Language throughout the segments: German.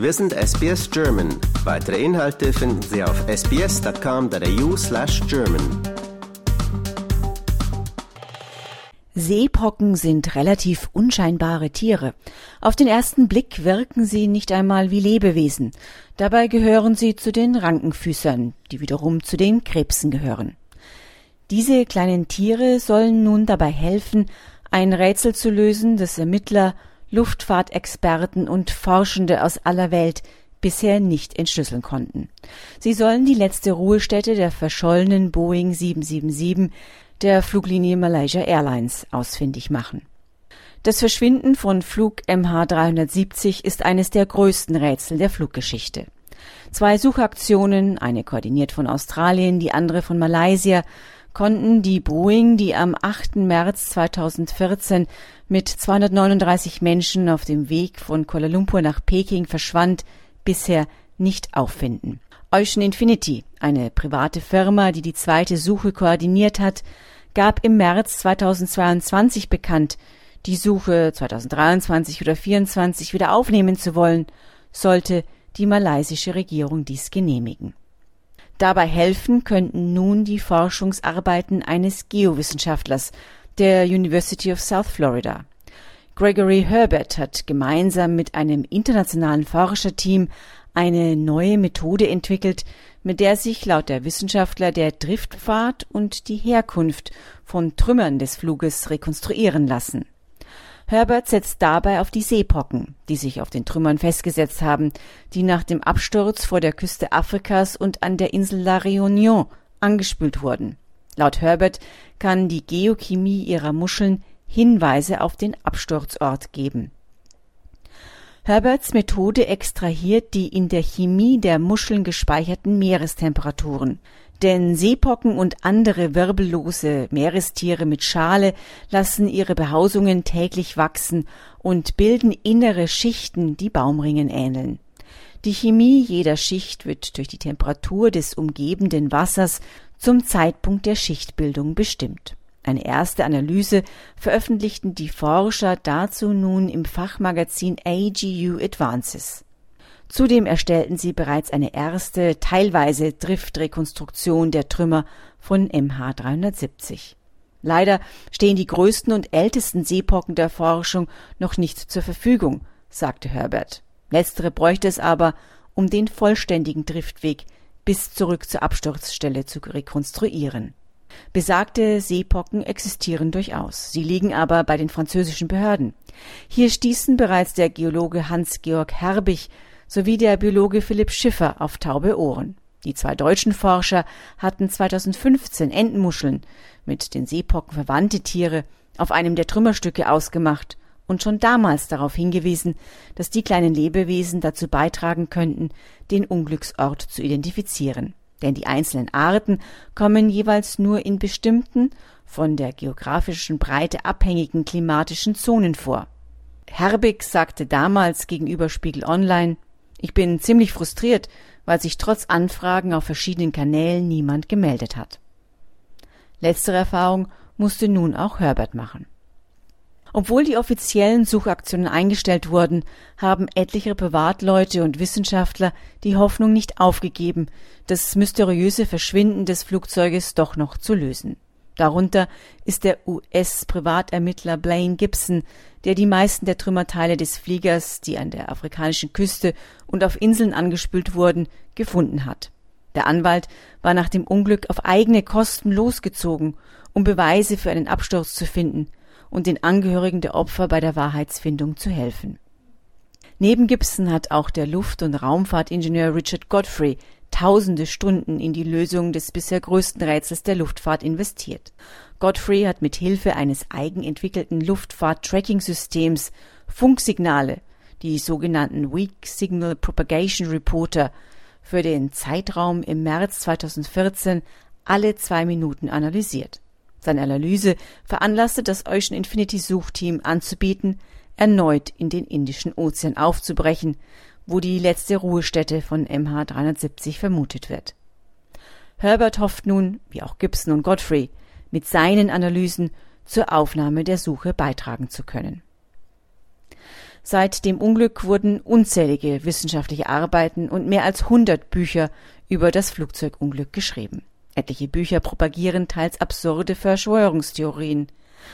Wir sind SBS German. Weitere Inhalte finden Sie auf sbs.com.au slash German. Seepocken sind relativ unscheinbare Tiere. Auf den ersten Blick wirken sie nicht einmal wie Lebewesen. Dabei gehören sie zu den Rankenfüßern, die wiederum zu den Krebsen gehören. Diese kleinen Tiere sollen nun dabei helfen, ein Rätsel zu lösen, das Ermittler, Luftfahrtexperten und Forschende aus aller Welt bisher nicht entschlüsseln konnten. Sie sollen die letzte Ruhestätte der verschollenen Boeing 777 der Fluglinie Malaysia Airlines ausfindig machen. Das Verschwinden von Flug MH370 ist eines der größten Rätsel der Fluggeschichte. Zwei Suchaktionen, eine koordiniert von Australien, die andere von Malaysia, konnten die Boeing, die am 8. März 2014 mit 239 Menschen auf dem Weg von Kuala Lumpur nach Peking verschwand, bisher nicht auffinden. Ocean Infinity, eine private Firma, die die zweite Suche koordiniert hat, gab im März 2022 bekannt, die Suche 2023 oder 2024 wieder aufnehmen zu wollen, sollte die malaysische Regierung dies genehmigen. Dabei helfen könnten nun die Forschungsarbeiten eines Geowissenschaftlers der University of South Florida. Gregory Herbert hat gemeinsam mit einem internationalen Forscherteam eine neue Methode entwickelt, mit der sich laut der Wissenschaftler der Driftpfad und die Herkunft von Trümmern des Fluges rekonstruieren lassen. Herbert setzt dabei auf die Seepocken, die sich auf den Trümmern festgesetzt haben, die nach dem Absturz vor der Küste Afrikas und an der Insel La Réunion angespült wurden. Laut Herbert kann die Geochemie ihrer Muscheln Hinweise auf den Absturzort geben. Herberts Methode extrahiert die in der Chemie der Muscheln gespeicherten Meerestemperaturen denn Seepocken und andere wirbellose Meerestiere mit Schale lassen ihre Behausungen täglich wachsen und bilden innere Schichten, die Baumringen ähneln. Die Chemie jeder Schicht wird durch die Temperatur des umgebenden Wassers zum Zeitpunkt der Schichtbildung bestimmt. Eine erste Analyse veröffentlichten die Forscher dazu nun im Fachmagazin AGU Advances. Zudem erstellten sie bereits eine erste, teilweise Driftrekonstruktion der Trümmer von MH370. Leider stehen die größten und ältesten Seepocken der Forschung noch nicht zur Verfügung, sagte Herbert. Letztere bräuchte es aber, um den vollständigen Driftweg bis zurück zur Absturzstelle zu rekonstruieren. Besagte Seepocken existieren durchaus. Sie liegen aber bei den französischen Behörden. Hier stießen bereits der Geologe Hans-Georg Herbig sowie der Biologe Philipp Schiffer auf taube Ohren. Die zwei deutschen Forscher hatten 2015 Entenmuscheln mit den Seepocken verwandte Tiere auf einem der Trümmerstücke ausgemacht und schon damals darauf hingewiesen, dass die kleinen Lebewesen dazu beitragen könnten, den Unglücksort zu identifizieren. Denn die einzelnen Arten kommen jeweils nur in bestimmten, von der geografischen Breite abhängigen klimatischen Zonen vor. Herbig sagte damals gegenüber Spiegel Online, ich bin ziemlich frustriert, weil sich trotz Anfragen auf verschiedenen Kanälen niemand gemeldet hat. Letztere Erfahrung musste nun auch Herbert machen. Obwohl die offiziellen Suchaktionen eingestellt wurden, haben etliche Privatleute und Wissenschaftler die Hoffnung nicht aufgegeben, das mysteriöse Verschwinden des Flugzeuges doch noch zu lösen. Darunter ist der US-Privatermittler Blaine Gibson, der die meisten der Trümmerteile des Fliegers, die an der afrikanischen Küste und auf Inseln angespült wurden, gefunden hat. Der Anwalt war nach dem Unglück auf eigene Kosten losgezogen, um Beweise für einen Absturz zu finden und den Angehörigen der Opfer bei der Wahrheitsfindung zu helfen. Neben Gibson hat auch der Luft- und Raumfahrtingenieur Richard Godfrey tausende Stunden in die Lösung des bisher größten Rätsels der Luftfahrt investiert. Godfrey hat mit Hilfe eines eigenentwickelten Luftfahrt-Tracking-Systems Funksignale, die sogenannten Weak Signal Propagation Reporter, für den Zeitraum im März 2014 alle zwei Minuten analysiert. Seine Analyse veranlasste das Ocean Infinity Suchteam anzubieten, erneut in den Indischen Ozean aufzubrechen, wo die letzte Ruhestätte von MH370 vermutet wird. Herbert hofft nun, wie auch Gibson und Godfrey, mit seinen Analysen zur Aufnahme der Suche beitragen zu können. Seit dem Unglück wurden unzählige wissenschaftliche Arbeiten und mehr als 100 Bücher über das Flugzeugunglück geschrieben. Etliche Bücher propagieren teils absurde Verschwörungstheorien.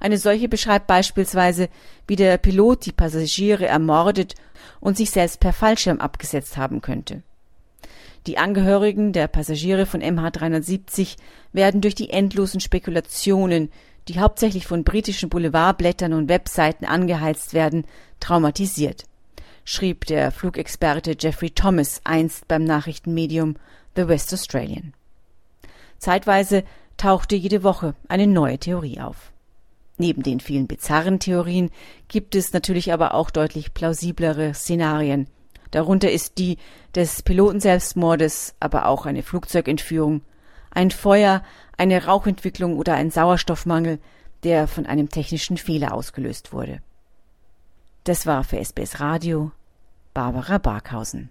Eine solche beschreibt beispielsweise, wie der Pilot die Passagiere ermordet und sich selbst per Fallschirm abgesetzt haben könnte. Die Angehörigen der Passagiere von MH370 werden durch die endlosen Spekulationen, die hauptsächlich von britischen Boulevardblättern und Webseiten angeheizt werden, traumatisiert, schrieb der Flugexperte Jeffrey Thomas einst beim Nachrichtenmedium The West Australian. Zeitweise tauchte jede Woche eine neue Theorie auf. Neben den vielen bizarren Theorien gibt es natürlich aber auch deutlich plausiblere Szenarien. Darunter ist die des Pilotenselbstmordes, aber auch eine Flugzeugentführung, ein Feuer, eine Rauchentwicklung oder ein Sauerstoffmangel, der von einem technischen Fehler ausgelöst wurde. Das war für SBS Radio Barbara Barkhausen.